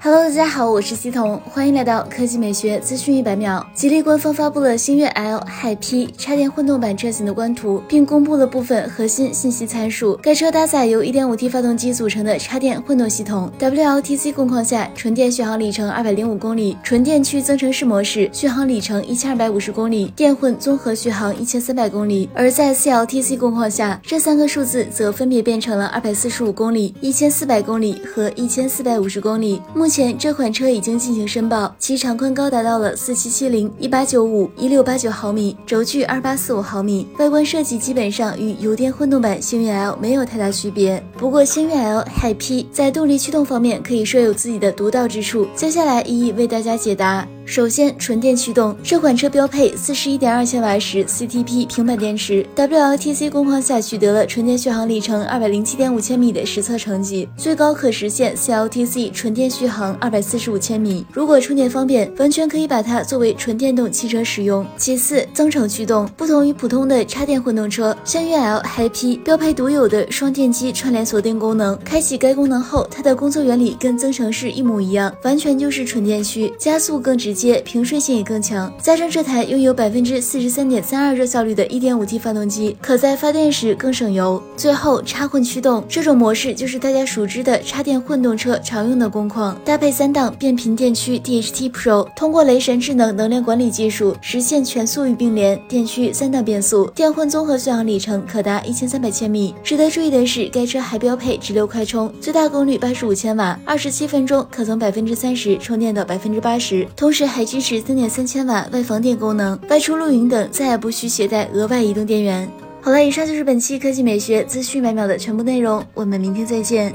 Hello，大家好，我是西彤，欢迎来到科技美学资讯一百秒。吉利官方发布了星越 L Hi-P 插电混动版车型的官图，并公布了部分核心信息参数。该车搭载由 1.5T 发动机组成的插电混动系统，WLTC 工况下纯电续航里程205公里，纯电区增程式模式续航里程1250公里，电混综合续航1300公里。而在 CLTC 工况下，这三个数字则分别变成了245公里、1400公里和1450公里。目前。这款车已经进行申报，其长宽高达到了四七七零、一八九五、一六八九毫米，轴距二八四五毫米，外观设计基本上与油电混动版星越 L 没有太大区别。不过星越 L Hi-P 在动力驱动方面可以说有自己的独到之处，接下来一一为大家解答。首先，纯电驱动，这款车标配四十一点二千瓦时 CTP 平板电池，WLTC 工况下取得了纯电续航里程二百零七点五千米的实测成绩，最高可实现 CLTC 纯电续航二百四十五千米。如果充电方便，完全可以把它作为纯电动汽车使用。其次，增程驱动，不同于普通的插电混动车，星越 L Hi-P 标配独有的双电机串联锁定功能。开启该功能后，它的工作原理跟增程式一模一样，完全就是纯电驱，加速更直。接平顺性也更强，加上这台拥有百分之四十三点三二热效率的 1.5T 发动机，可在发电时更省油。最后插混驱动这种模式就是大家熟知的插电混动车常用的工况，搭配三档变频电驱 DHT Pro，通过雷神智能能量管理技术实现全速域并联，电驱三档变速，电混综合续航里程可达一千三百千米。值得注意的是，该车还标配直流快充，最大功率八十五千瓦，二十七分钟可从百分之三十充电到百分之八十，同时。还支持三点三千瓦外放电功能，外出露营等再也不需携带额外移动电源。好了，以上就是本期科技美学资讯百秒的全部内容，我们明天再见。